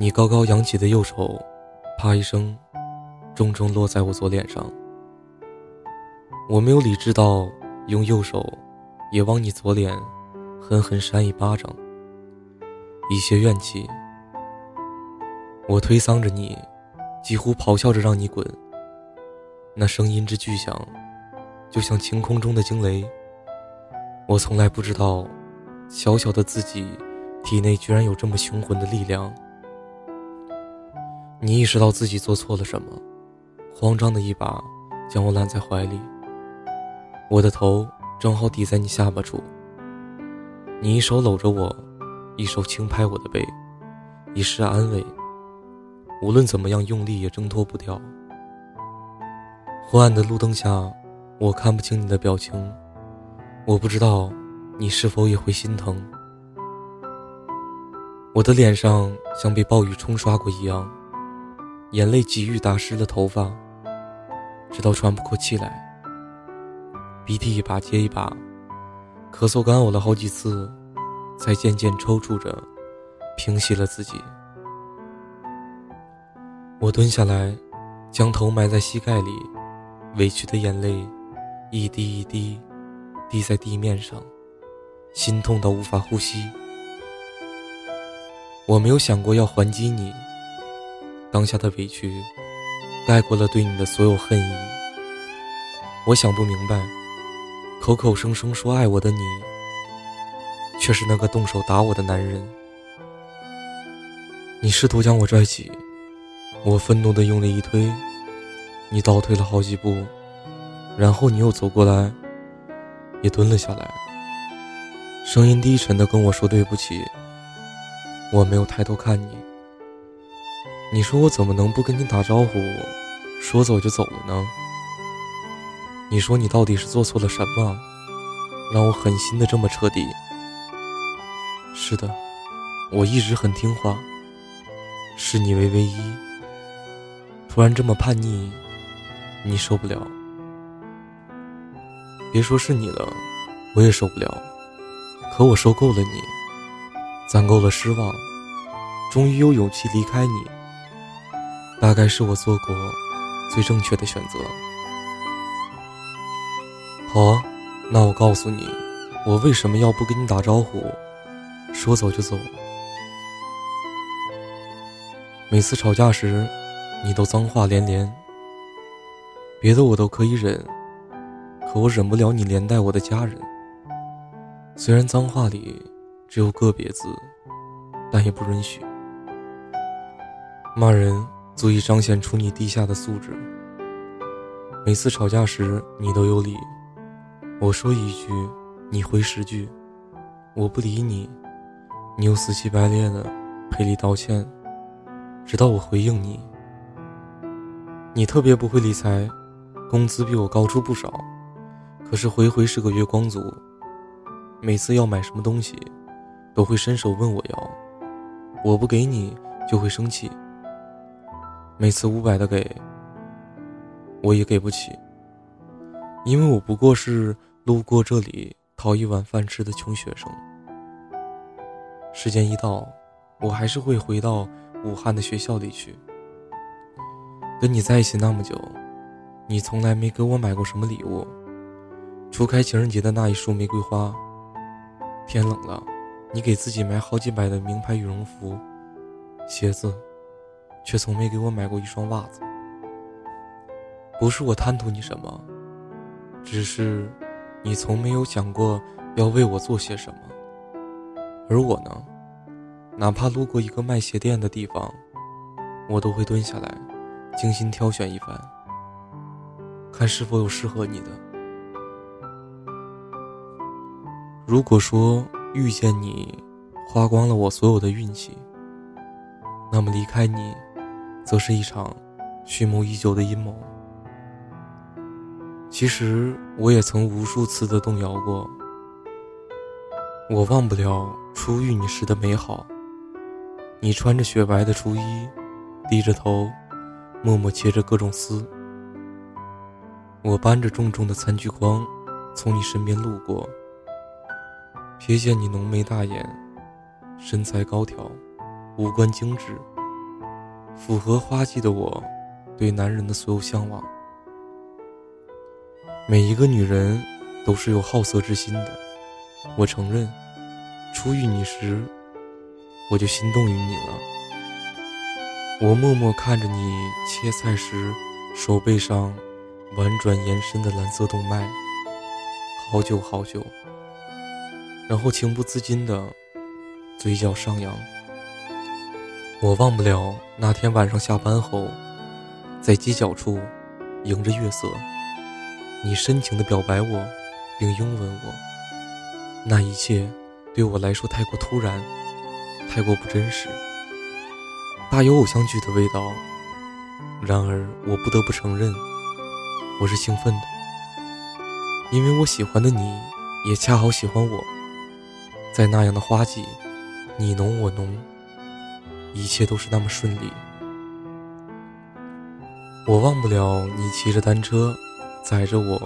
你高高扬起的右手，啪一声，重重落在我左脸上。我没有理智到用右手也往你左脸狠狠扇一巴掌，一些怨气。我推搡着你，几乎咆哮着让你滚。那声音之巨响，就像晴空中的惊雷。我从来不知道，小小的自己体内居然有这么雄浑的力量。你意识到自己做错了什么，慌张的一把将我揽在怀里。我的头正好抵在你下巴处。你一手搂着我，一手轻拍我的背，以示安慰。无论怎么样用力也挣脱不掉。昏暗的路灯下，我看不清你的表情，我不知道你是否也会心疼。我的脸上像被暴雨冲刷过一样。眼泪几欲打湿了头发，直到喘不过气来。鼻涕一把接一把，咳嗽干呕了好几次，才渐渐抽搐着平息了自己。我蹲下来，将头埋在膝盖里，委屈的眼泪一滴一滴滴在地面上，心痛到无法呼吸。我没有想过要还击你。当下的委屈，盖过了对你的所有恨意。我想不明白，口口声声说爱我的你，却是那个动手打我的男人。你试图将我拽起，我愤怒的用力一推，你倒退了好几步，然后你又走过来，也蹲了下来，声音低沉的跟我说对不起。我没有抬头看你。你说我怎么能不跟你打招呼，说走就走了呢？你说你到底是做错了什么，让我狠心的这么彻底？是的，我一直很听话，视你为唯一。突然这么叛逆，你受不了？别说是你了，我也受不了。可我受够了你，攒够了失望，终于有勇气离开你。大概是我做过最正确的选择。好啊，那我告诉你，我为什么要不跟你打招呼，说走就走。每次吵架时，你都脏话连连。别的我都可以忍，可我忍不了你连带我的家人。虽然脏话里只有个别字，但也不允许骂人。足以彰显出你低下的素质。每次吵架时，你都有理。我说一句，你回十句；我不理你，你又死乞白赖的赔礼道歉，直到我回应你。你特别不会理财，工资比我高出不少，可是回回是个月光族。每次要买什么东西，都会伸手问我要，我不给你就会生气。每次五百的给，我也给不起，因为我不过是路过这里讨一碗饭吃的穷学生。时间一到，我还是会回到武汉的学校里去。跟你在一起那么久，你从来没给我买过什么礼物，除开情人节的那一束玫瑰花。天冷了，你给自己买好几百的名牌羽绒服、鞋子。却从没给我买过一双袜子。不是我贪图你什么，只是你从没有想过要为我做些什么。而我呢，哪怕路过一个卖鞋店的地方，我都会蹲下来，精心挑选一番，看是否有适合你的。如果说遇见你，花光了我所有的运气，那么离开你。则是一场蓄谋已久的阴谋。其实我也曾无数次的动摇过。我忘不了初遇你时的美好。你穿着雪白的初衣，低着头，默默切着各种丝。我搬着重重的餐具筐，从你身边路过，瞥见你浓眉大眼，身材高挑，五官精致。符合花季的我对男人的所有向往。每一个女人都是有好色之心的，我承认，初遇你时，我就心动于你了。我默默看着你切菜时手背上婉转延伸的蓝色动脉，好久好久，然后情不自禁的嘴角上扬。我忘不了那天晚上下班后，在街角处，迎着月色。你深情的表白我，并拥吻我，那一切对我来说太过突然，太过不真实，大有偶像剧的味道。然而，我不得不承认，我是兴奋的，因为我喜欢的你也恰好喜欢我。在那样的花季，你浓我浓，一切都是那么顺利。我忘不了你骑着单车。载着我，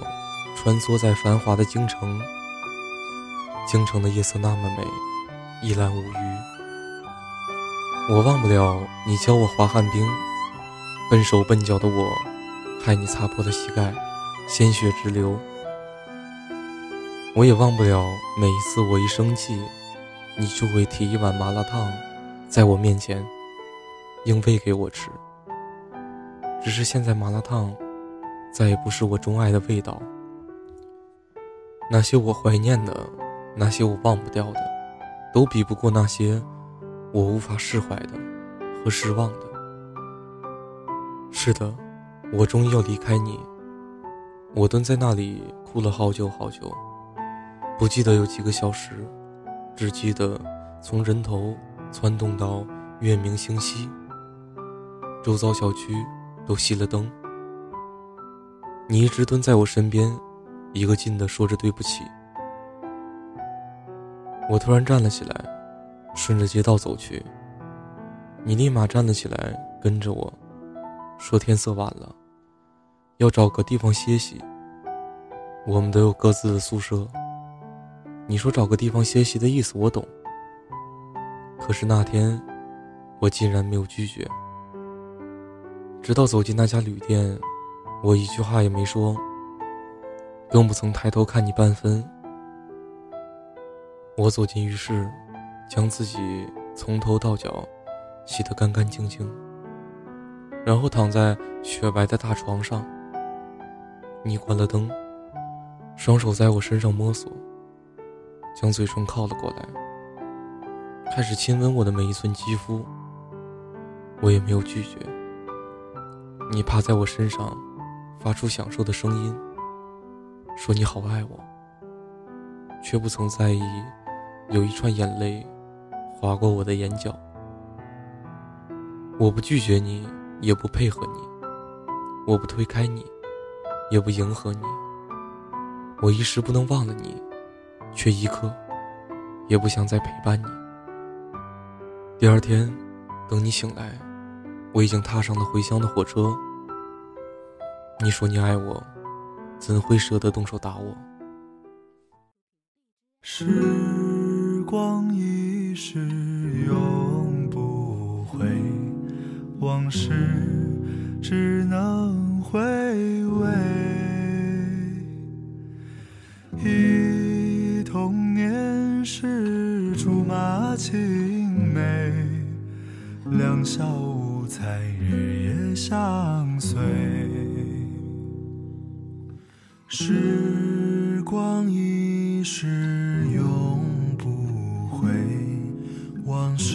穿梭在繁华的京城。京城的夜色那么美，一览无余。我忘不了你教我滑旱冰，笨手笨脚的我，害你擦破了膝盖，鲜血直流。我也忘不了每一次我一生气，你就会提一碗麻辣烫，在我面前，硬喂给我吃。只是现在麻辣烫。再也不是我钟爱的味道。那些我怀念的，那些我忘不掉的，都比不过那些我无法释怀的和失望的。是的，我终于要离开你。我蹲在那里哭了好久好久，不记得有几个小时，只记得从人头窜动到月明星稀，周遭小区都熄了灯。你一直蹲在我身边，一个劲地说着对不起。我突然站了起来，顺着街道走去。你立马站了起来，跟着我，说天色晚了，要找个地方歇息。我们都有各自的宿舍。你说找个地方歇息的意思我懂，可是那天，我竟然没有拒绝。直到走进那家旅店。我一句话也没说，更不曾抬头看你半分。我走进浴室，将自己从头到脚洗得干干净净，然后躺在雪白的大床上。你关了灯，双手在我身上摸索，将嘴唇靠了过来，开始亲吻我的每一寸肌肤。我也没有拒绝。你趴在我身上。发出享受的声音，说你好爱我，却不曾在意有一串眼泪划过我的眼角。我不拒绝你，也不配合你；我不推开你，也不迎合你。我一时不能忘了你，却一刻也不想再陪伴你。第二天，等你醒来，我已经踏上了回乡的火车。你说你爱我，怎会舍得动手打我？时光一逝永不回，往事只能回味。忆童年时竹马青，两小无猜日夜相随。时光一逝永不回，往事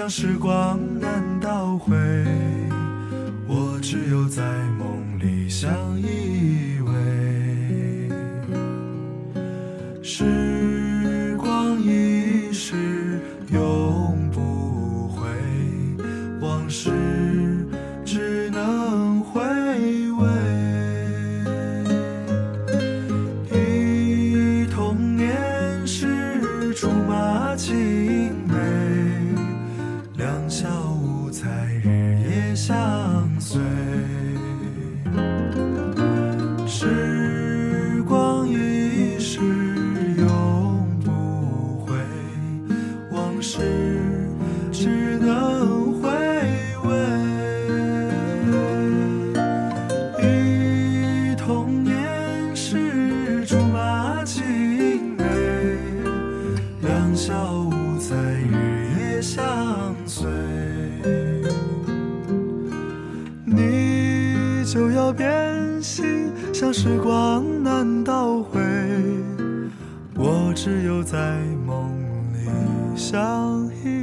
让时光难倒回。就在梦里相遇。